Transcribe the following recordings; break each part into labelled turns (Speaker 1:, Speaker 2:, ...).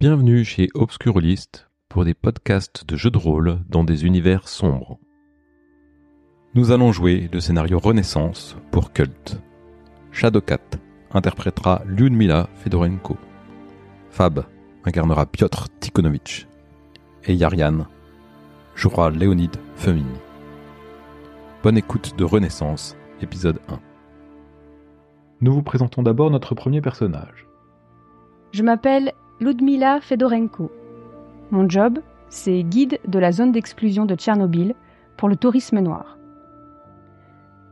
Speaker 1: Bienvenue chez Obscurlist pour des podcasts de jeux de rôle dans des univers sombres. Nous allons jouer le scénario Renaissance pour Cult. Shadowcat interprétera Lyudmila Fedorenko. Fab incarnera Piotr Tikhonovitch. Et Yarian jouera Léonide Femin. Bonne écoute de Renaissance, épisode 1. Nous vous présentons d'abord notre premier personnage.
Speaker 2: Je m'appelle Ludmila Fedorenko. Mon job, c'est guide de la zone d'exclusion de Tchernobyl pour le tourisme noir.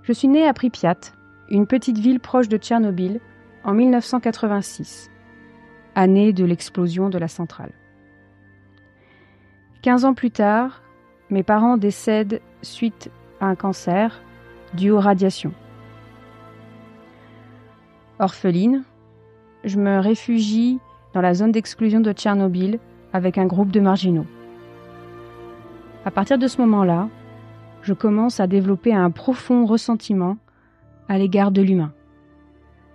Speaker 2: Je suis née à Pripyat, une petite ville proche de Tchernobyl, en 1986, année de l'explosion de la centrale. Quinze ans plus tard, mes parents décèdent suite à un cancer dû aux radiations. Orpheline, je me réfugie dans la zone d'exclusion de Tchernobyl avec un groupe de marginaux. À partir de ce moment-là, je commence à développer un profond ressentiment à l'égard de l'humain.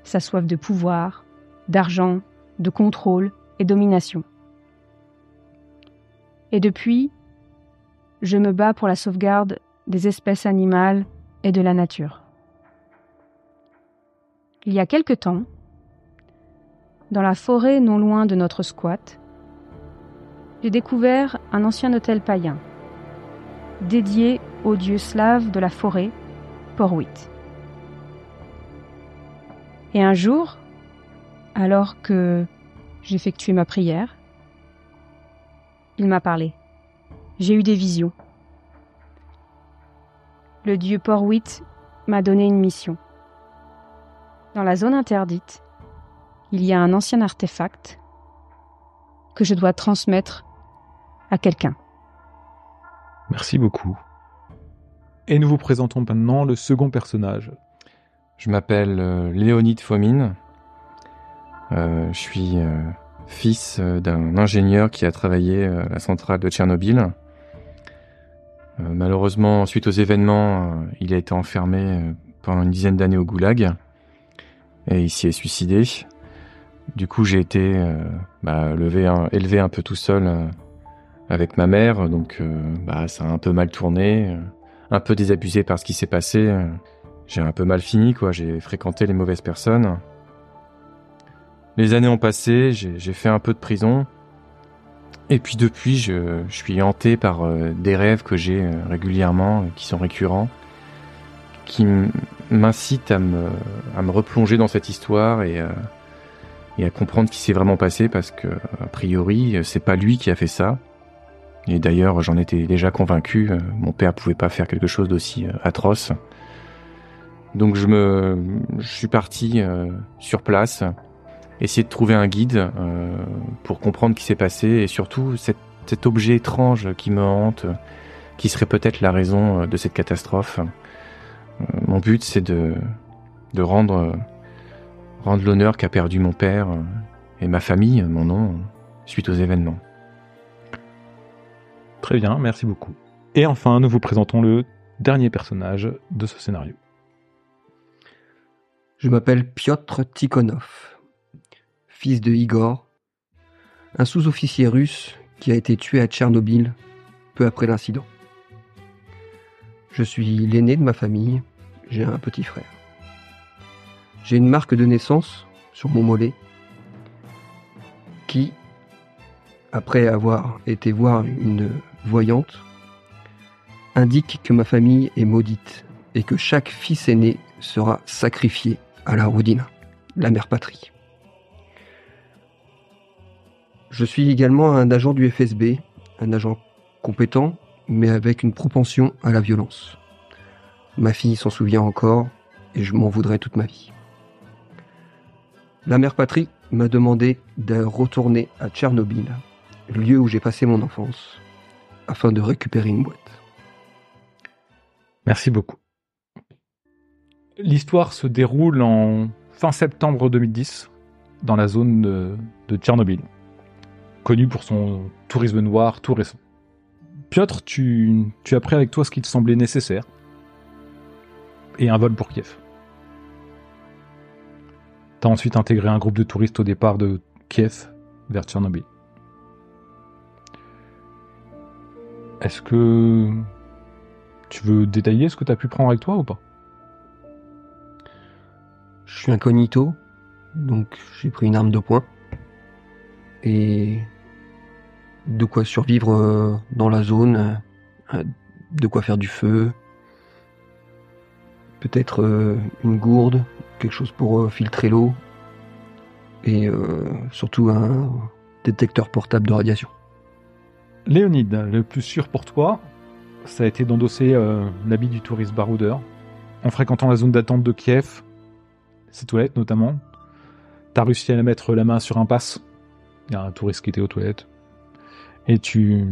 Speaker 2: Sa soif de pouvoir, d'argent, de contrôle et domination. Et depuis, je me bats pour la sauvegarde des espèces animales et de la nature. Il y a quelque temps, dans la forêt non loin de notre squat, j'ai découvert un ancien hôtel païen, dédié au dieu slave de la forêt, Porwit. Et un jour, alors que j'effectuais ma prière, il m'a parlé. J'ai eu des visions. Le dieu Porwit m'a donné une mission. Dans la zone interdite, il y a un ancien artefact que je dois transmettre à quelqu'un.
Speaker 1: Merci beaucoup. Et nous vous présentons maintenant le second personnage.
Speaker 3: Je m'appelle euh, Léonide Fomine. Euh, je suis euh, fils euh, d'un ingénieur qui a travaillé à la centrale de Tchernobyl. Euh, malheureusement, suite aux événements, euh, il a été enfermé euh, pendant une dizaine d'années au goulag et il s'y est suicidé. Du coup, j'ai été euh, bah, un- élevé un peu tout seul euh, avec ma mère, donc euh, bah, ça a un peu mal tourné, un peu désabusé par ce qui s'est passé. J'ai un peu mal fini, quoi. J'ai fréquenté les mauvaises personnes. Les années ont passé, j'ai fait un peu de prison. Et puis depuis, je, suis hanté par des rêves que j'ai régulièrement, qui sont récurrents, qui m'incitent à me, à me replonger dans cette histoire et, et à comprendre ce qui s'est vraiment passé parce que, a priori, c'est pas lui qui a fait ça. Et d'ailleurs, j'en étais déjà convaincu, euh, mon père pouvait pas faire quelque chose d'aussi euh, atroce. Donc je me, suis parti euh, sur place, essayer de trouver un guide pour comprendre ce qui s'est passé et surtout cet, objet étrange qui me hante, qui serait peut-être la raison de cette catastrophe. Mon but, c'est de, de rendre, rendre l'honneur qu'a perdu mon père euh, et ma famille, mon nom, euh, suite aux événements.
Speaker 1: Très bien, merci beaucoup. Et enfin, nous vous présentons le dernier personnage de ce scénario.
Speaker 4: Je m'appelle Piotr Tikhonov, fils de Igor, un sous-officier russe qui a été tué à Tchernobyl peu après l'incident. Je suis l'aîné de ma famille, j'ai un petit frère. J'ai une marque de naissance sur mon mollet qui, après avoir été voir une voyante, indique que ma famille est maudite et que chaque fils aîné sera sacrifié à la Rodina, la mère patrie. Je suis également un agent du FSB, un agent compétent, mais avec une propension à la violence. Ma fille s'en souvient encore, et je m'en voudrais toute ma vie. La mère patrie m'a demandé de retourner à Tchernobyl, lieu où j'ai passé mon enfance, afin de récupérer une boîte.
Speaker 1: Merci beaucoup. L'histoire se déroule en fin septembre 2010 dans la zone de, de Tchernobyl, connue pour son tourisme noir tout récent. Piotr, tu, tu as pris avec toi ce qui te semblait nécessaire et un vol pour Kiev. T'as ensuite intégré un groupe de touristes au départ de Kiev vers Tchernobyl.
Speaker 5: Est-ce que tu veux détailler ce que t'as pu prendre avec toi ou pas?
Speaker 4: Je suis incognito, donc j'ai pris une arme de poing. Et de quoi survivre euh, dans la zone, euh, de quoi faire du feu, peut-être euh, une gourde, quelque chose pour filtrer l'eau. Et surtout un détecteur portable de radiation.
Speaker 5: Léonide, le plus sûr pour toi, ça a été d'endosser l'habit du touriste baroudeur. En fréquentant la zone d'attente de Kiev, ses toilettes notamment, t'as réussi à mettre la main sur un pass. Il y a un touriste qui était aux toilettes et tu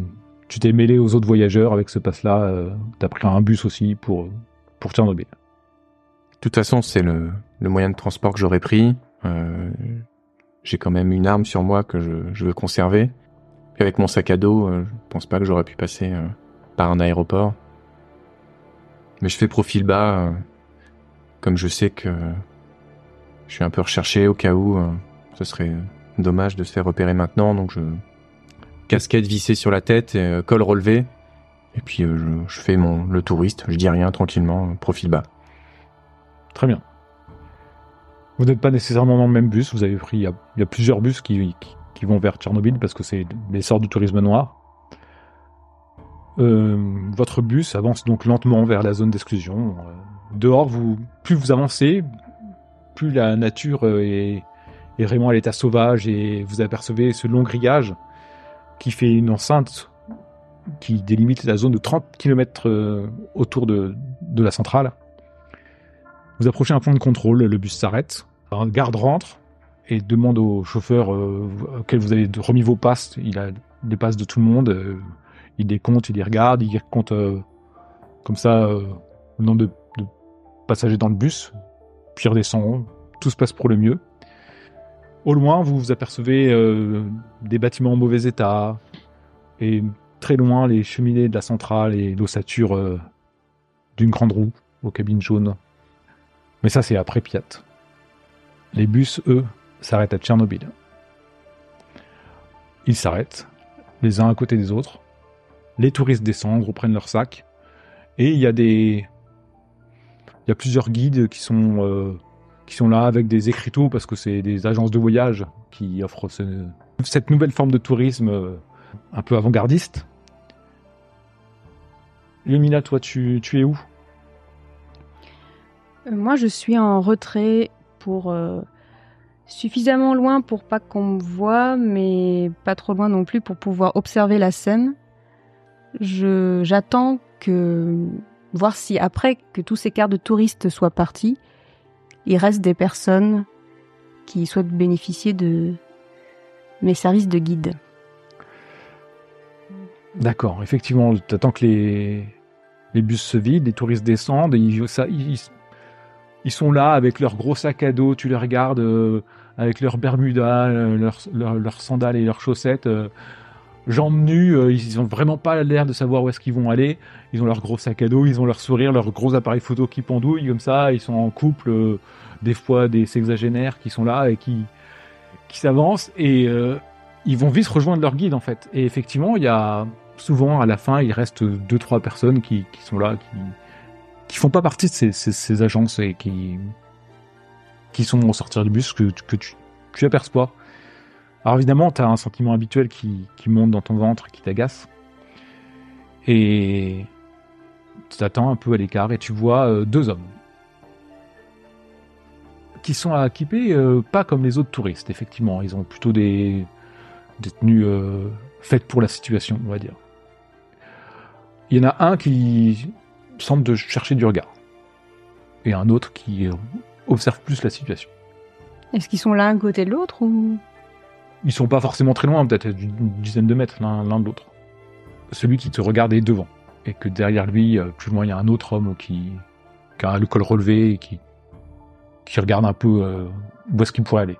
Speaker 5: tu t'es mêlé aux autres voyageurs avec ce pass-là. Euh, T'as pris un bus aussi pour pour Tchernobyl. De
Speaker 3: toute façon, c'est le, le moyen de transport que j'aurais pris. Euh, J'ai quand même une arme sur moi que je, je veux conserver. Avec mon sac à dos, euh, je pense pas que j'aurais pu passer euh, par un aéroport. Mais je fais profil bas, euh, comme je sais que je suis un peu recherché au cas où ce serait dommage de se faire repérer maintenant, donc je casquette vissée sur la tête, et, col relevé. Et puis euh, je, fais mon le touriste, je dis rien tranquillement, profil bas.
Speaker 5: Très bien. Vous n'êtes pas nécessairement dans le même bus, vous avez pris, il y a, plusieurs bus qui, vont vers Tchernobyl parce que c'est l'essor du tourisme noir. Euh, votre bus avance donc lentement vers la zone d'exclusion. dehors, vous, plus vous avancez, plus la nature est, est vraiment à l'état sauvage et vous apercevez ce long grillage qui fait une enceinte qui délimite la zone de 30 km euh, autour de la centrale. Vous approchez un point de contrôle, le bus s'arrête, un garde rentre et demande au chauffeur euh, auquel vous avez remis vos passes, il a des passes de tout le monde, euh, il les compte, il les regarde, il compte comme ça le nombre de, de, passagers dans le bus, puis il redescend, tout se passe pour le mieux. Au loin, vous vous apercevez euh, des bâtiments en mauvais état, et très loin, les cheminées de la centrale et l'ossature euh, d'une grande roue aux cabines jaunes. Mais ça, c'est après Piat. Les bus, eux, s'arrêtent à Tchernobyl. Ils s'arrêtent, les uns à côté des autres. Les touristes descendent, reprennent leurs sacs. Et il y a des. Il y a plusieurs guides qui sont euh, là avec des écriteaux parce que c'est des agences de voyage qui offrent cette nouvelle forme de tourisme euh, un peu avant-gardiste. Lumina, toi, tu, es où?
Speaker 2: Euh, Moi, je suis en retrait euh, suffisamment loin pour pas qu'on me voie, mais pas trop loin non plus pour pouvoir observer la scène. J'attends que voir si après que tous ces quarts de touristes soient partis, il reste des personnes qui souhaitent bénéficier de mes services de guide.
Speaker 5: D'accord, effectivement, tu que les, bus se vident, les touristes descendent, et ça, sont là avec leurs gros sacs à dos, tu les regardes euh, avec leurs bermudas, leurs, leurs, sandales et leurs chaussettes. Euh, jambes nues, euh, ils ont vraiment pas l'air de savoir où est-ce qu'ils vont aller. Ils ont leur gros sac à dos, ils ont leur sourire, leurs gros appareils photo qui pendouillent comme ça. Ils sont en couple, euh, des fois des sexagénaires qui sont là et qui qui s'avancent et euh, ils vont vite rejoindre leur guide en fait. Et effectivement, il y a souvent à la fin, il reste deux trois personnes qui, qui sont là, qui qui font pas partie de ces, ces, ces agences et qui qui sont au sortir du bus que, que tu, tu aperçois. Alors évidemment, tu as un sentiment habituel qui, qui monte dans ton ventre, qui t'agace. Et tu t'attends un peu à l'écart et tu vois euh, deux hommes qui sont équipés euh, pas comme les autres touristes, effectivement. Ils ont plutôt des, des tenues euh, faites pour la situation, on va dire. Il y en a un qui semble de chercher du regard et un autre qui observe plus la situation.
Speaker 2: Est-ce qu'ils sont l'un côté de l'autre ou?
Speaker 5: Ils sont pas forcément très loin, peut-être une dizaine de mètres l'un de l'autre. Celui qui te regarde est devant. Et que derrière lui, euh, plus loin, il y a un autre homme qui, qui a le col relevé et qui, qui regarde un peu euh, où est-ce qu'il pourrait aller.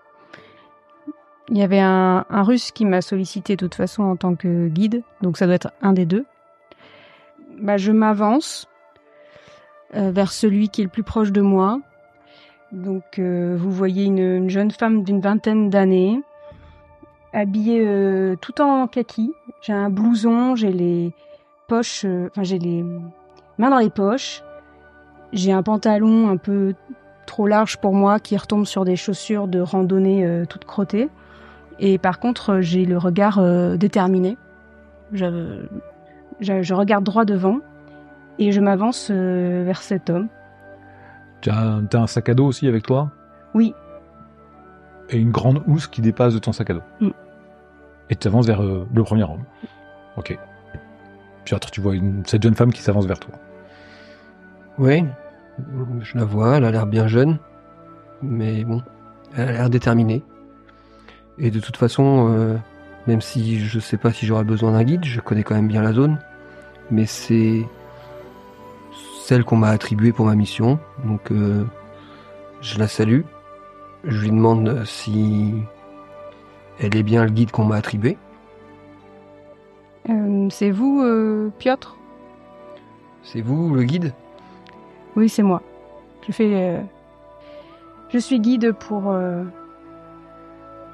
Speaker 2: Il y avait un, un russe qui m'a sollicité de toute façon en tant que guide, donc ça doit être un des deux. Bah, je m'avance vers celui qui est le plus proche de moi. Donc vous voyez une, une jeune femme d'une vingtaine d'années, habillée euh, tout en kaki. J'ai un blouson, j'ai les poches, euh, enfin j'ai les mains dans les poches. J'ai un pantalon un peu trop large pour moi qui retombe sur des chaussures de randonnée euh, toutes crottées. Et par contre, euh, j'ai le regard euh, déterminé. Je regarde droit devant et je m'avance euh, vers cet homme.
Speaker 5: Tu as, t'as un sac à dos aussi avec toi?
Speaker 2: Oui,
Speaker 5: et une grande housse qui dépasse de ton sac à dos?
Speaker 2: Mm.
Speaker 5: Et tu avances vers euh, le premier homme. Ok. Puis après, tu vois une, cette jeune femme qui s'avance vers toi.
Speaker 4: Oui, je la vois, elle a l'air bien jeune, mais bon, elle a l'air déterminée. Et de toute façon, euh, même si je sais pas si j'aurai besoin d'un guide, je connais quand même bien la zone, mais c'est celle qu'on m'a attribuée pour ma mission, donc euh, je la salue. Je lui demande si elle est bien le guide qu'on m'a attribué.
Speaker 2: Euh, c'est vous, euh, Piotr?
Speaker 4: C'est vous le guide?
Speaker 2: Oui, c'est moi. Je fais. euh, Je suis guide pour.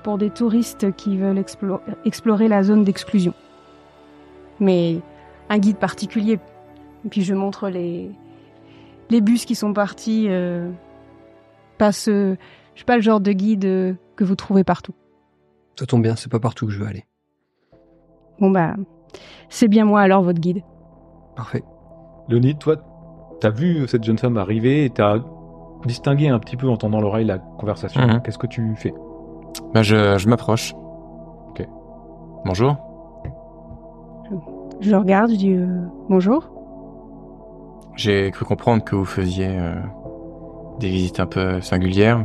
Speaker 2: pour des touristes qui veulent explo- explorer la zone d'exclusion. Mais un guide particulier. Et puis je montre les. Les bus qui sont partis. euh, Pas ce. Je suis pas le genre de guide euh, que vous trouvez partout.
Speaker 4: Ça tombe bien, c'est pas partout que je veux aller.
Speaker 2: Bon bah. C'est bien moi alors, votre guide.
Speaker 4: Parfait.
Speaker 5: Leonid, toi, t'as vu cette jeune femme arriver et t'as distingué un petit peu en tendant l'oreille la conversation.
Speaker 3: Mhm.
Speaker 5: Qu'est-ce que tu fais?
Speaker 3: Bah, je, je m'approche.
Speaker 5: Ok.
Speaker 3: Bonjour.
Speaker 2: Je regarde, je dis euh, bonjour.
Speaker 3: J'ai cru comprendre que vous faisiez euh, des visites un peu singulières.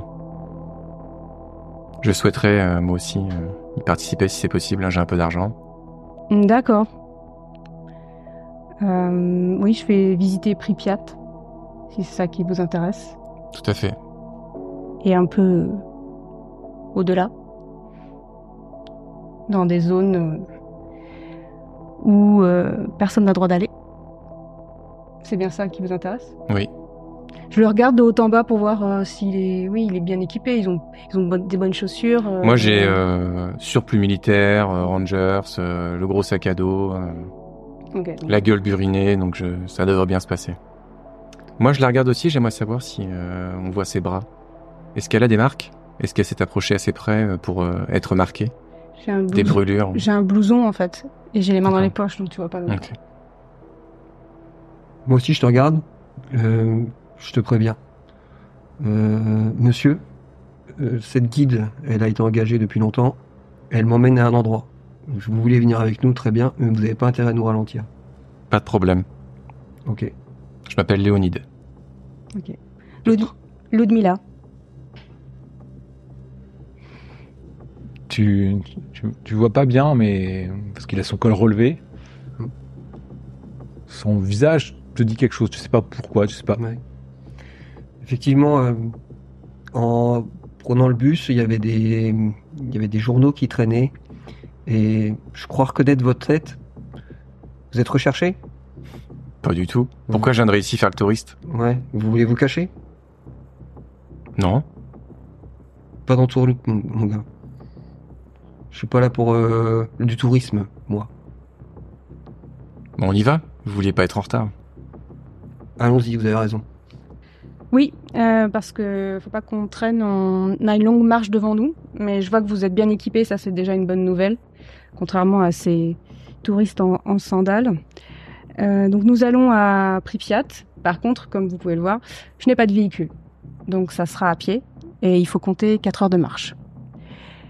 Speaker 3: Je souhaiterais, euh, moi aussi, euh, y participer si c'est possible. hein, J'ai un peu d'argent.
Speaker 2: D'accord. Euh, oui, je vais visiter Pripyat, si c'est ça qui vous intéresse.
Speaker 3: Tout à fait.
Speaker 2: Et un peu au-delà. Dans des zones euh, où euh, personne n'a droit d'aller. C'est bien ça qui vous intéresse?
Speaker 3: Oui.
Speaker 2: Je le regarde de haut en bas pour voir euh, s'il est... Oui, il est bien équipé, ils ont, ils ont des bonnes chaussures. euh,
Speaker 3: Moi, j'ai euh, surplus militaire, Rangers, le gros sac à dos, la gueule burinée, donc je, ça devrait bien se passer. Moi, je la regarde aussi. J'aimerais savoir si on voit ses bras. Est-ce qu'elle a des marques? Est-ce qu'elle s'est approchée assez près pour être marquée? Des brûlures
Speaker 2: j'ai un blouson en fait, et j'ai les mains dans les poches, donc tu vois pas. le-
Speaker 3: Ok.
Speaker 4: Moi aussi, je te regarde. Euh, je te préviens. Euh, monsieur, euh, cette guide, elle a été engagée depuis longtemps. Elle m'emmène à un endroit. Vous voulez venir avec nous, très bien, mais vous n'avez pas intérêt à nous ralentir.
Speaker 3: Pas de problème.
Speaker 4: Ok.
Speaker 3: Je m'appelle Léonide.
Speaker 2: Ok. Lud- Ludmilla.
Speaker 5: tu, tu, tu vois pas bien, mais parce qu'il a son col relevé.
Speaker 4: Mm.
Speaker 5: Son visage te dit quelque chose. Tu sais pas pourquoi, tu sais pas.
Speaker 4: Ouais. Effectivement, euh, en prenant le bus, il y avait des, il y avait des journaux qui traînaient. Et je crois reconnaître votre tête. Vous êtes recherché?
Speaker 3: Pas du tout. Pourquoi je viendrais ici faire le touriste?
Speaker 4: Ouais. Vous voulez vous cacher?
Speaker 3: Non.
Speaker 4: Pas dans le tour, mon mon gars. Je suis pas là pour euh, du tourisme, moi.
Speaker 3: Bon, on y va. Vous vouliez pas être en retard.
Speaker 4: Allons-y, vous avez raison.
Speaker 2: Oui, euh, parce que faut pas qu'on traîne. On a une longue marche devant nous, mais je vois que vous êtes bien équipés, ça c'est déjà une bonne nouvelle, contrairement à ces touristes en, sandales. Euh, donc nous allons à Pripyat. Par contre, comme vous pouvez le voir, je n'ai pas de véhicule, donc ça sera à pied et il faut compter 4 heures de marche.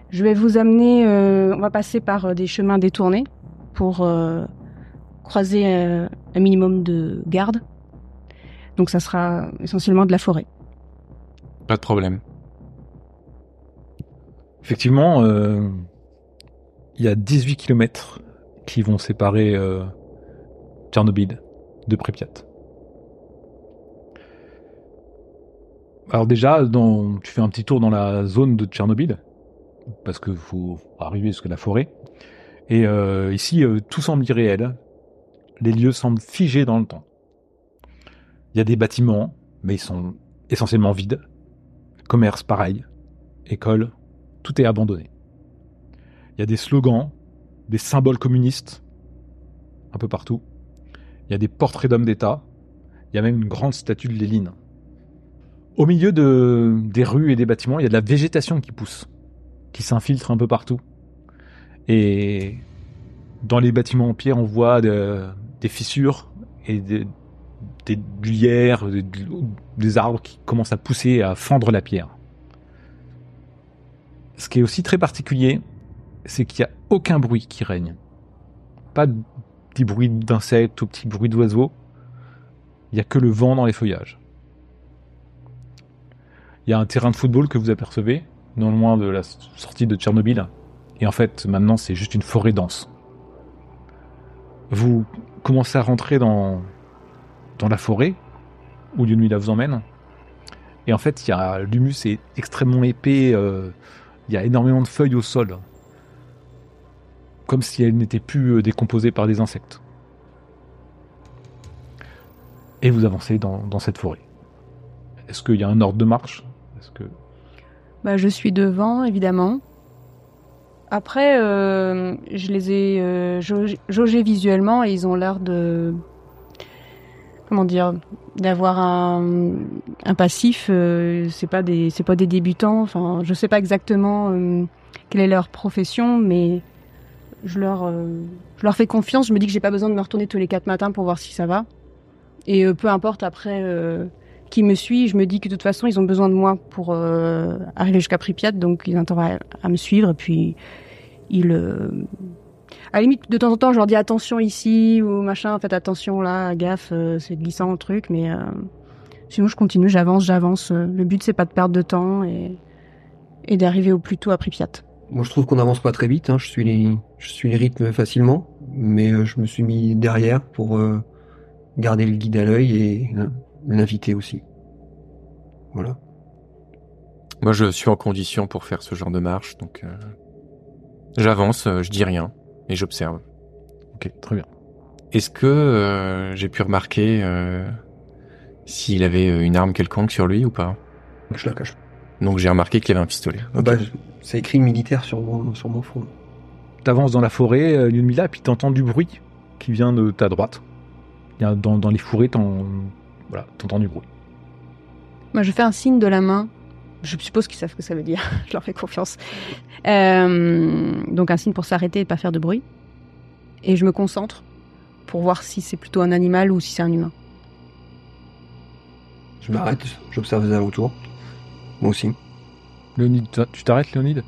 Speaker 2: Je vais vous amener. euh, on va passer par euh, des chemins détournés pour croiser un minimum de gardes. Donc ça sera essentiellement de la forêt.
Speaker 3: Pas de problème.
Speaker 5: Effectivement, euh, il y a 18 kilomètres qui vont séparer euh, Tchernobyl de Pripyat. Alors déjà, dans, tu fais un petit tour dans la zone de Tchernobyl, parce qu'il faut arriver jusqu'à la forêt. Et euh, ici, euh, tout semble irréel. Les lieux semblent figés dans le temps. Il y a des bâtiments, mais ils sont essentiellement vides. Commerce, pareil. École, tout est abandonné. Il y a des slogans, des symboles communistes, un peu partout. Il y a des portraits d'hommes d'État. Il y a même une grande statue de Léline. Au milieu de, des rues et des bâtiments, il y a de la végétation qui pousse, qui s'infiltre un peu partout. Et dans les bâtiments en pierre, on voit de- des fissures et des, des lierres, des, arbres qui commencent à pousser, à fendre la pierre. Ce qui est aussi très particulier, c'est qu'il n'y a aucun bruit qui règne. Pas de petit bruit d'insectes ou petit bruit d'oiseaux. Il n'y a que le vent dans les feuillages. Il y a un terrain de football que vous apercevez, non loin de la sortie de Tchernobyl. Et en fait, maintenant, c'est juste une forêt dense. Vous commencez à rentrer dans, dans la forêt, où Yunmila vous emmène. Et en fait, il y a l'humus est extrêmement épais. euh, il y a énormément de feuilles au sol. Comme si elles n'étaient plus euh, décomposées par des insectes. Et vous avancez dans, dans cette forêt. Est-ce qu'il y a un ordre de marche? Est-ce que...
Speaker 2: Bah, je suis devant, évidemment. Après, euh, je les ai euh, jaugés visuellement et ils ont l'air de. Comment dire D'avoir un, passif. euh, c'est pas des, c'est pas des débutants. Enfin, je sais pas exactement euh, quelle est leur profession, mais je leur, euh, je leur fais confiance. Je me dis que j'ai pas besoin de me retourner tous les quatre matins pour voir si ça va. Et euh, peu importe après qui me suit, je me dis que de toute façon, ils ont besoin de moi pour arriver jusqu'à Pripyat, donc ils ont intérêt à me suivre. Et puis, ils... À la limite, de temps en temps, je leur dis attention ici ou machin, faites attention là, gaffe, euh, c'est glissant le truc, mais euh, sinon je continue, j'avance, j'avance. Euh, Le but, c'est pas de perdre de temps et, et d'arriver au plus tôt à Pripyat.
Speaker 4: Moi, je trouve qu'on n'avance pas très vite. Hein. Je suis les, je suis les rythmes facilement, mais euh, je me suis mis derrière pour euh, garder le guide à l'œil et euh, l'inviter aussi. Voilà.
Speaker 3: Moi, je suis en condition pour faire ce genre de marche, donc euh, j'avance, je dis rien et j'observe.
Speaker 5: Ok, très bien.
Speaker 3: Est-ce que euh, j'ai pu remarquer euh, s'il avait euh, une arme quelconque sur lui ou pas?
Speaker 4: Je la cache.
Speaker 3: Donc j'ai remarqué qu'il avait un pistolet.
Speaker 4: Ah bah, c'est écrit militaire sur mon, sur mon front.
Speaker 5: T'avances dans la forêt, euh, Yunmila, puis t'entends du bruit qui vient de ta droite. Il y a dans, dans les fourrés, t'en- voilà, t'entends du bruit.
Speaker 2: Moi, je fais un signe de la main. Je suppose qu'ils savent ce que ça veut dire. je leur fais confiance. Euh, donc un signe pour s'arrêter et pas faire de bruit. Et je me concentre pour voir si c'est plutôt un animal ou si c'est un humain.
Speaker 4: Je m'arrête, j'observe les alentours. Moi aussi.
Speaker 5: Léonide, tu t'arrêtes, Léonide?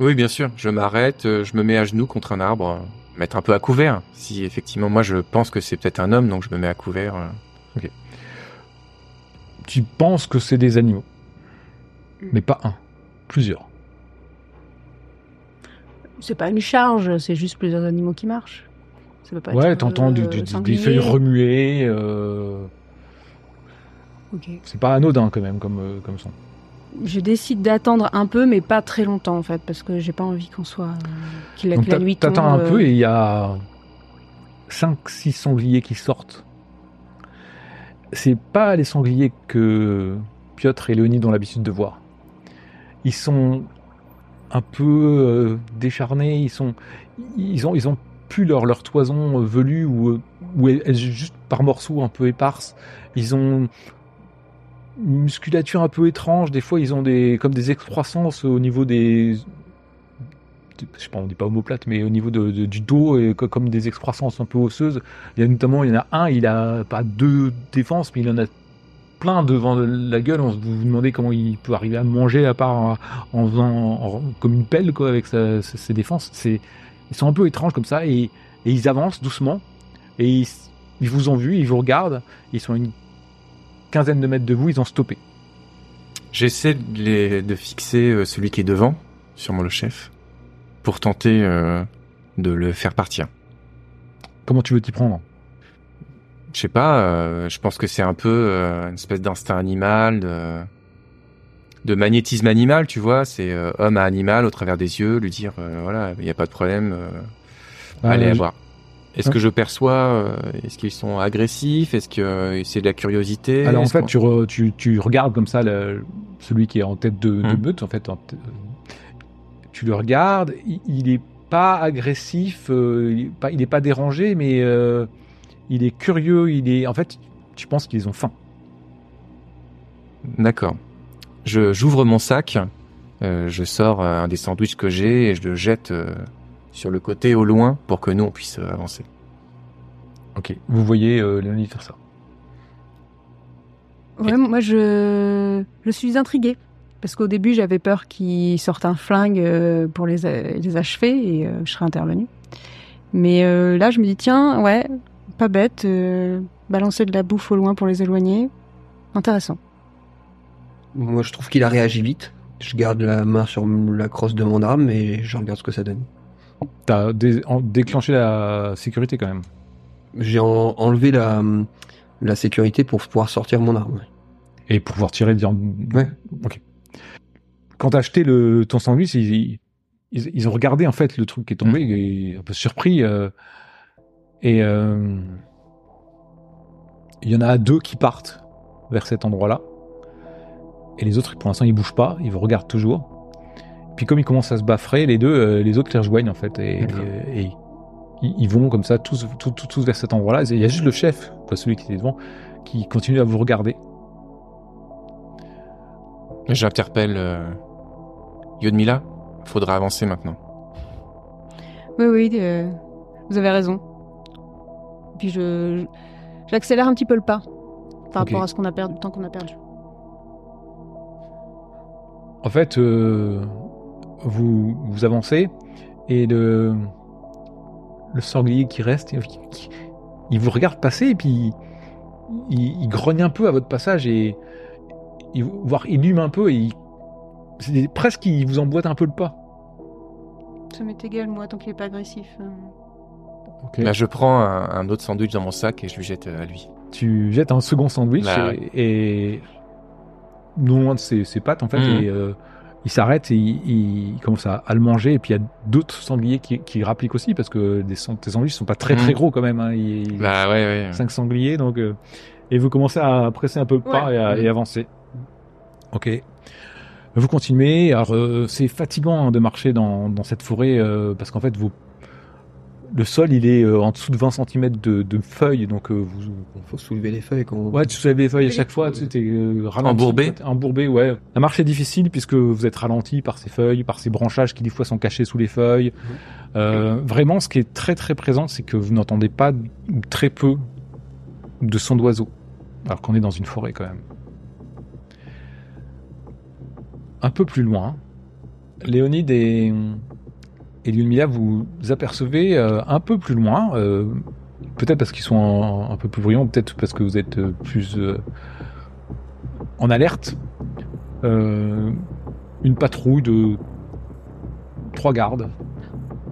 Speaker 3: Oui, bien sûr. Je m'arrête, euh, je me mets à genoux contre un arbre, euh, mettre un peu à couvert. Si effectivement, moi, je pense que c'est peut-être un homme, donc je me mets à couvert. euh.
Speaker 5: Tu penses que c'est des animaux? Mais pas un. Plusieurs.
Speaker 2: C'est pas une charge, c'est juste plusieurs animaux qui marchent. Ça peut pas
Speaker 5: Ouais, t'entends
Speaker 2: euh,
Speaker 5: du- du- des feuilles remuées. euh,
Speaker 2: Ok.
Speaker 5: C'est pas anodin quand même comme, euh, comme son.
Speaker 2: Je décide d'attendre un peu, mais pas très longtemps en fait, parce que j'ai pas envie qu'on soit. euh, qu'il la
Speaker 5: t'a-
Speaker 2: nuit
Speaker 5: t'attends un
Speaker 2: euh,
Speaker 5: peu et il y a 5-6 sangliers qui sortent. C'est pas les sangliers que Piotr et Léonide ont l'habitude de voir. Ils sont un peu euh, décharnés, ils sont ils ont ils ont plus leur leur toison euh, velue ou euh, ou juste par morceaux un peu éparses. Ils ont une musculature un peu étrange, des fois ils ont des comme des excroissances au niveau des je sais pas, on dit pas omoplate, mais au niveau de, du dos, et co- comme des excroissances un peu osseuses. Il y a notamment, il y en a un, il a pas deux défenses, mais il en a plein devant la gueule. On se vous vous demandez comment il peut arriver à manger à part en, en faisant en- comme une pelle quoi avec sa- sa- ses défenses. C'est, ils sont un peu étranges comme ça et, et ils avancent doucement et ils, ils vous ont vu, ils vous regardent. Ils sont à une quinzaine de mètres de vous, ils ont stoppé.
Speaker 3: J'essaie de, les- de fixer euh, celui qui est devant, sûrement le chef, pour tenter euh, de le faire partir.
Speaker 5: Comment tu veux t'y prendre?
Speaker 3: Je sais pas, euh, je pense que c'est un peu euh, une espèce d'instinct animal, de, de magnétisme animal, tu vois. C'est euh, homme à animal au travers des yeux, lui dire voilà, il n'y a pas de problème, allez à voir. Est-ce
Speaker 5: Hein
Speaker 3: que je perçois, est-ce qu'ils sont agressifs, est-ce que c'est de la curiosité?
Speaker 5: Alors en fait, tu, re- tu, tu regardes comme ça le- celui qui est en tête de, de
Speaker 3: Hmm.
Speaker 5: meute. En fait, en tu le regardes. Il, il est pas agressif. il est pas, pas dérangé, mais il est curieux, il est, en fait, tu penses qu'ils ont faim.
Speaker 3: D'accord. Je j'ouvre mon sac, euh, je sors euh, un des sandwichs que j'ai et je le jette euh, sur le côté au loin pour que nous on puisse euh, avancer.
Speaker 5: Ok. Vous voyez euh, Léonie faire ça.
Speaker 2: Ouais, moi je, je suis intriguée. Parce qu'au début, j'avais peur qu'ils sortent un flingue euh, pour les, les achever et euh, je serais intervenue. Mais euh, là, je me dis, tiens, ouais, pas bête, euh, balancer de la bouffe au loin pour les éloigner. Intéressant.
Speaker 4: Moi, je trouve qu'il a réagi vite. Je garde la main sur la crosse de mon arme et je regarde ce que ça donne.
Speaker 5: T'as dé- en- déclenché la sécurité quand même.
Speaker 4: J'ai en- enlevé la, la sécurité pour pouvoir sortir mon arme.
Speaker 5: Et pour pouvoir tirer dire.
Speaker 4: Ouais.
Speaker 5: Quand t'as acheté le ton sandwich, ils, ils, ils ont regardé en fait le truc qui est tombé, et un peu surpris. euh, et euh, il y en a deux qui partent vers cet endroit-là. Et les autres, pour l'instant, ils bougent pas, ils vous regardent toujours. Puis comme ils commencent à se baffrer, les deux, euh, les autres les rejoignent en fait. Et,
Speaker 4: D'accord.
Speaker 5: et- et ils, ils vont comme ça tous, tous, tous, tous vers cet endroit-là. Il y a juste le chef, pas celui qui était devant, qui continue à vous regarder.
Speaker 3: J'interpelle euh, Yodmila. Faudra avancer maintenant.
Speaker 2: Oui, oui, euh, vous avez raison. Puis je, j'accélère un petit peu le pas par rapport à ce qu'on a perdu, le temps qu'on a perdu.
Speaker 5: En fait, euh, vous, vous avancez et le, le sanglier qui reste, il, vous regarde passer et puis il, il grogne un peu à votre passage et il, voire il hume un peu et il, presque il vous emboîte un peu le pas.
Speaker 2: Ça m'est égal, moi, tant qu'il est pas agressif. euh.
Speaker 3: Là, je prends un, un autre sandwich dans mon sac et je lui jette euh, à lui.
Speaker 5: Tu jettes un second sandwich
Speaker 3: Bah,
Speaker 5: et, et non loin de ses, ses pattes en fait et euh, il s'arrête et il, il commence à, à le manger et puis il y a d'autres sangliers qui, qui rappliquent aussi parce que des, tes sandwichs sont pas très très
Speaker 3: Mhm.
Speaker 5: gros quand même hein, il,
Speaker 3: Bah ouais, ouais.
Speaker 5: 5 sangliers donc euh, et vous commencez à presser un peu le pas
Speaker 2: Ouais.
Speaker 5: et, à, et avancer ok vous continuez alors euh, c'est fatigant hein, de marcher dans, dans cette forêt euh, parce qu'en fait vous le sol il est euh, en dessous de 20 cm de, de feuilles donc euh, vous
Speaker 4: Faut soulever les feuilles quand
Speaker 5: Ouais, tu soulèves les feuilles à chaque fois, tu sais, euh, ralenti.
Speaker 3: Embourbé
Speaker 5: Embourbé, ouais. La marche est difficile puisque vous êtes ralenti par ces feuilles, par ces branchages qui des fois sont cachés sous les feuilles. Euh, vraiment, ce qui est très très présent, c'est que vous n'entendez pas très peu de sons d'oiseaux, alors qu'on est dans une forêt quand même. Un peu plus loin, Léonide et, et Lyudmila, vous apercevez euh, un peu plus loin, euh, peut-être parce qu'ils sont un, un peu plus bruyants, peut-être parce que vous êtes euh, plus en alerte, une patrouille de trois gardes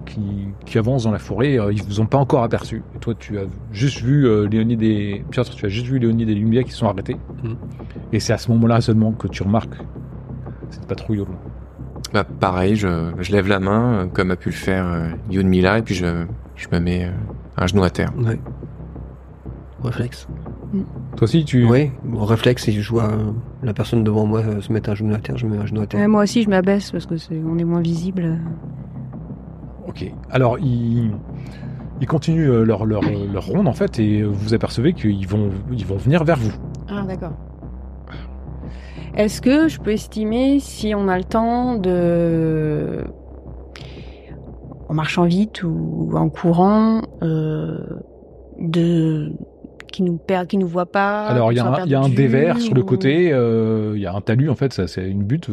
Speaker 5: qui, qui avancent dans la forêt. euh, ils vous ont pas encore aperçu. Et toi, tu as juste vu euh, Léonide et Piotr, tu as juste vu Léonide et qui sont arrêtés.
Speaker 4: Mhm.
Speaker 5: Et c'est à ce moment-là seulement que tu remarques cette patrouille au loin.
Speaker 3: Bah pareil, je, je lève la main euh, comme a pu le faire euh, Yodmila et puis je, je me mets euh, un genou à terre.
Speaker 4: Ouais. Réflexe.
Speaker 5: Toi aussi, tu.
Speaker 4: Oui, mon réflexe, et je vois euh, la personne devant moi euh, se mettre un genou à terre, je me mets un genou à terre.
Speaker 2: Ouais, moi aussi, je m'abaisse parce que c'est, on est moins visible.
Speaker 5: Ok. Alors, ils, ils continuent euh, leur, leur, leur ronde, en fait, et vous apercevez qu'ils vont, ils vont venir vers vous.
Speaker 2: Ah, d'accord. Est-ce que je peux estimer si on a le temps de. En marchant vite ou en courant, euh, de. qui nous perd, qui nous voit pas.
Speaker 5: Alors, il y, a un- il y a un
Speaker 2: perdu,
Speaker 5: dévers sur le côté, euh, il y a un talus, en fait, ça, c'est une butte.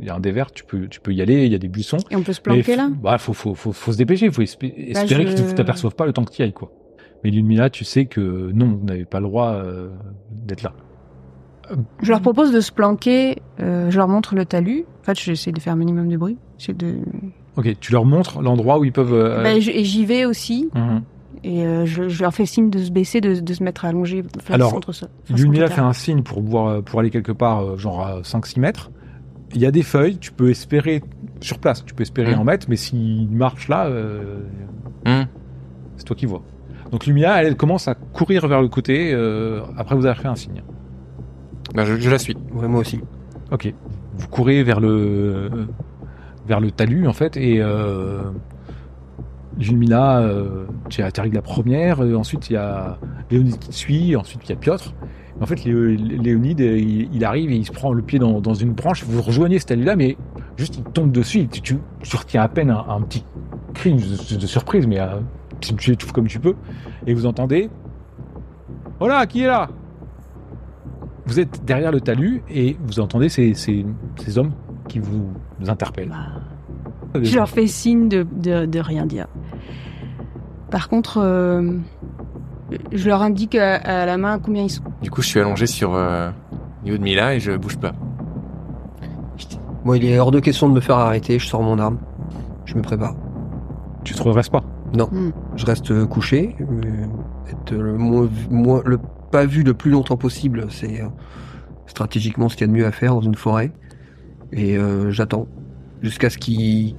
Speaker 5: Il y a un dévers, tu peux, tu peux y aller, il y a des buissons.
Speaker 2: Et on peut se planquer là?
Speaker 5: Bah, faut, faut, faut, faut se dépêcher, faut espé- espérer
Speaker 2: je-
Speaker 5: qu'ils ne t'aperçoivent pas le temps que tu y ailles, quoi. Mais Lumina, tu sais que non, vous n'avez pas le droit euh, d'être là.
Speaker 2: Je leur propose de se planquer, euh, je leur montre le talus. En fait, j'essaie de faire un minimum de bruit. De...
Speaker 5: Ok, tu leur montres l'endroit où ils peuvent. euh,
Speaker 2: Ben, je- et j'y vais aussi,
Speaker 5: mhm.
Speaker 2: et euh, je, je leur fais signe de se baisser, de, de se mettre allongé face
Speaker 5: Alors,
Speaker 2: contre face contre
Speaker 5: fait un signe pour, pour aller quelque part, genre à 5-6 mètres. Il y a des feuilles, tu peux espérer, sur place, tu peux espérer
Speaker 3: Mhm.
Speaker 5: en mettre, mais s'ils marchent là, euh,
Speaker 3: Hmm.
Speaker 5: c'est toi qui vois. Donc Lumina, elle, elle commence à courir vers le côté, euh, après vous avez fait un signe.
Speaker 3: Bah, je, je la suis.
Speaker 4: Ouais, moi aussi.
Speaker 5: Ok. Vous courez vers le vers le talus en fait et euh, Lumina, euh, tu de la première. euh, ensuite il y a Léonide qui te suit, ensuite il y a Piotr. En fait, Léo- Léonide, euh, il, il arrive et il se prend le pied dans, dans une branche. Vous rejoignez cet talus-là, mais juste il tombe dessus. Tu, tu, tu retiens à peine un, un petit cri de, de surprise, mais euh, tu, tu étouffes comme tu peux. Et vous entendez Oh là, qui est là? Vous êtes derrière le talus et vous entendez ces, ces, ces hommes qui vous interpellent.
Speaker 2: Bah, Je leur fais signe de, de, de rien dire. Par contre, euh, je leur indique à, à la main combien ils sont.
Speaker 3: Du coup, je suis allongé sur euh, au niveau de Mila et je bouge pas.
Speaker 4: Moi, il est hors de question de me faire arrêter. Je sors mon arme. Je me prépare.
Speaker 5: Tu te redresses pas
Speaker 4: Je reste couché. euh, être le, moins, moins- le pas vu le plus longtemps possible, c'est euh, stratégiquement ce qu'il y a de mieux à faire dans une forêt. Et euh, j'attends jusqu'à ce qu'il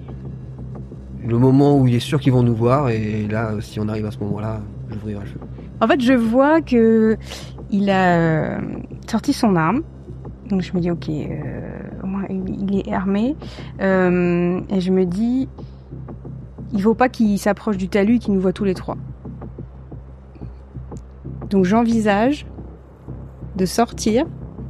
Speaker 4: le moment où il est sûr qu'ils vont nous voir. Et là, si on arrive à ce moment-là, j'ouvrirai le feu.
Speaker 2: En fait, je vois que il a euh, sorti son arme. Donc je me dis, ok, au moins il est armé. Et je me dis, il faut pas qu'il s'approche du talus et qu'il nous voit tous les trois. Donc j'envisage de sortir.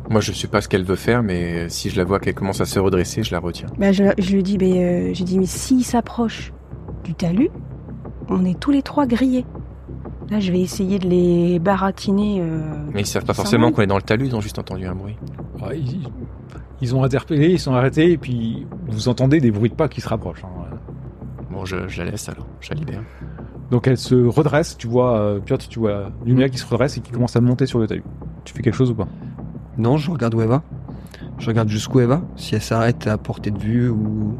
Speaker 3: Moi, je sais pas ce qu'elle veut faire, mais si je la vois qu'elle commence à se redresser, je la retiens.
Speaker 2: Ben, je, je lui dis, ben, euh, j'ai dit, mais s'il s'approche du talus, on est tous les trois grillés. Là, je vais essayer de les baratiner. euh,
Speaker 3: Mais ils savent pas forcément qu'on est dans le talus, ils ont juste entendu un bruit.
Speaker 5: Ouais, ils, ils ont interpellé, ils sont arrêtés, et puis vous entendez des bruits de pas qui se rapprochent. hein.
Speaker 3: Bon, je, je la laisse alors, je la libère.
Speaker 5: Donc elle se redresse, tu vois, euh, Piotr, tu vois Lumia qui se redresse et qui commence à monter sur le talus. Tu fais quelque chose ou pas?
Speaker 4: Non, je regarde où elle va. Je regarde jusqu'où elle va. Si elle s'arrête à portée de vue ou,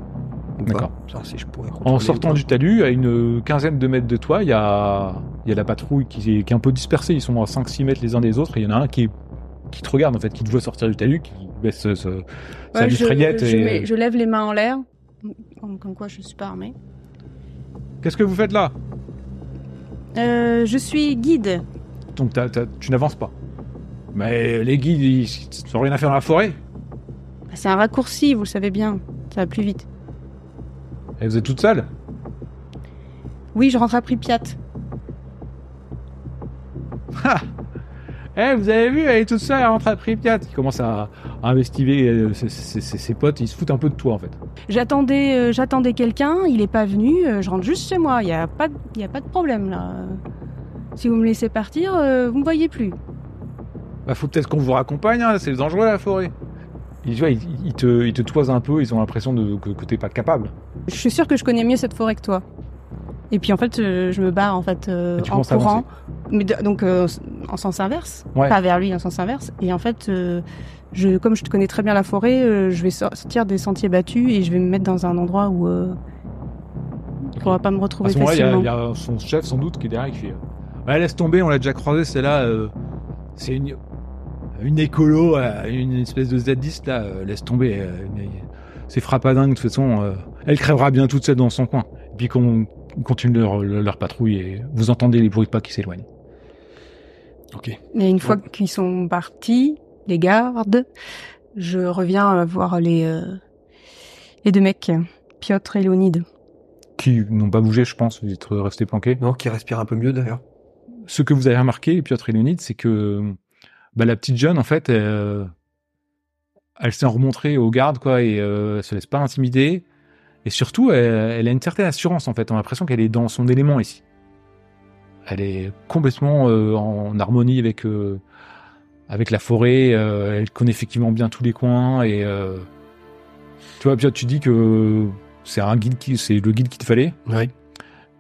Speaker 4: ou pas.
Speaker 5: D'accord.
Speaker 4: Ça, si je pourrais
Speaker 5: En sortant du talus, à une quinzaine de mètres de toi, il y a, il y a la patrouille qui est, qui est un peu dispersée. Ils sont à 5-6 mètres les uns des autres, et il y en a un qui, est, qui te regarde, en fait, qui te voit sortir du talus, qui baisse ce- ce- sa
Speaker 2: Ouais,
Speaker 5: mitraillette.
Speaker 2: je
Speaker 5: et,
Speaker 2: mets- je lève les mains en l'air, comme, comme quoi je suis pas armée.
Speaker 5: Qu'est-ce que vous faites là?
Speaker 2: Euh, je suis guide.
Speaker 5: Donc t'as- t'as- tu n'avances pas. Mais les guides, ils n'ont rien à faire dans la forêt.
Speaker 2: C'est un raccourci, vous le savez bien. Ça va plus vite.
Speaker 5: Et vous êtes toute seule?
Speaker 2: Oui, je rentre à Pripyat.
Speaker 5: Ha Eh, vous avez vu, elle est toute seule, elle rentre à Pripyat. Il commence à, à investiguer euh, ses, ses- ses- ses potes, ils se foutent un peu de toi en fait.
Speaker 2: J'attendais, euh, j'attendais quelqu'un, il est pas venu. euh, je rentre juste chez moi. Il y a pas, de- il y a pas de problème là. Si vous me laissez partir, euh, vous me voyez plus.
Speaker 5: Bah, faut peut-être qu'on vous raccompagne, hein, c'est dangereux la forêt. Ils, tu vois, ils, ils te, ils te toisent un peu, ils ont l'impression de, que, que t'es pas capable.
Speaker 2: Je suis sûre que je connais mieux cette forêt que toi. Et puis en fait, je me barre en fait euh, en courant,
Speaker 5: avancer.
Speaker 2: Mais de- donc euh, en sens inverse,
Speaker 5: Ouais.
Speaker 2: pas vers lui, en sens inverse. Et en fait, euh, je, comme je connais très bien la forêt, euh, je vais sortir des sentiers battus et je vais me mettre dans un endroit où euh, on pourra pas me
Speaker 5: À
Speaker 2: retrouver
Speaker 5: ce il y, a-
Speaker 2: facilement.
Speaker 5: il y a son chef sans doute qui est derrière qui fait Ouais, laisse tomber, on l'a déjà croisé, c'est là. euh, c'est une, une écolo, une espèce de zadiste là, laisse tomber. c'est frappadingue de toute façon. elle crèvera bien toute seule dans son coin. Et puis qu'on continue leur, leur patrouille et vous entendez les bruits de pas qui s'éloignent.
Speaker 3: Ok.
Speaker 2: Et une fois qu'ils sont partis, les gardes, je reviens euh, voir les euh, les deux mecs, Piotr et Léonide.
Speaker 5: Qui n'ont pas bougé, je pense, vous êtes restés planqués.
Speaker 4: Non, qui respire un peu mieux d'ailleurs.
Speaker 5: ce que vous avez remarqué, Piotr et Léonide, c'est que bah, la petite jeune, en fait, euh, elle s'est remontrée aux gardes, quoi, et euh, elle se laisse pas intimider. Et surtout, elle, elle a une certaine assurance, en fait. On a l'impression qu'elle est dans son élément ici. Elle est complètement euh, en harmonie avec euh, avec la forêt. euh, elle connaît effectivement bien tous les coins et tu vois, Piotr, tu dis que c'est un guide qui, c'est le guide qu'il te fallait.
Speaker 4: Oui.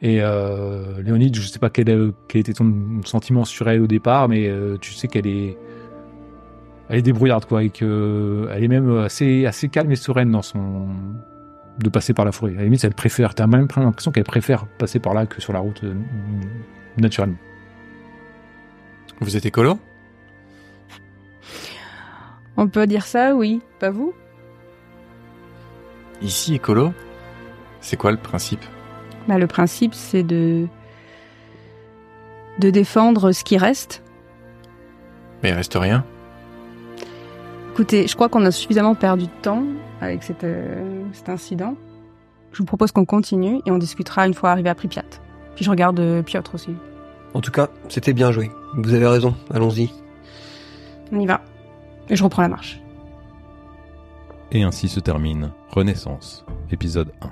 Speaker 5: Et Léonide, je sais pas quel, quel était ton sentiment sur elle au départ, mais tu sais qu'elle est, elle est débrouillarde quoi, et que elle est même assez, assez calme et sereine dans son de passer par la forêt. À la limite, elle préfère. T'as même l'impression qu'elle préfère passer par là que sur la route naturellement.
Speaker 3: Vous êtes écolo?
Speaker 2: On peut dire ça, oui. Pas vous?
Speaker 3: Ici, écolo? C'est quoi le principe?
Speaker 2: Bah, Le principe, c'est de de défendre ce qui reste.
Speaker 3: Mais il reste rien.
Speaker 2: Écoutez, je crois qu'on a suffisamment perdu de temps avec cette, euh, cet incident. Je vous propose qu'on continue et on discutera une fois arrivé à Pripyat. Puis je regarde euh, Piotr aussi.
Speaker 4: En tout cas, c'était bien joué. Vous avez raison, allons-y.
Speaker 2: On y va. Et je reprends la marche.
Speaker 1: Et ainsi se termine Renaissance, épisode 1.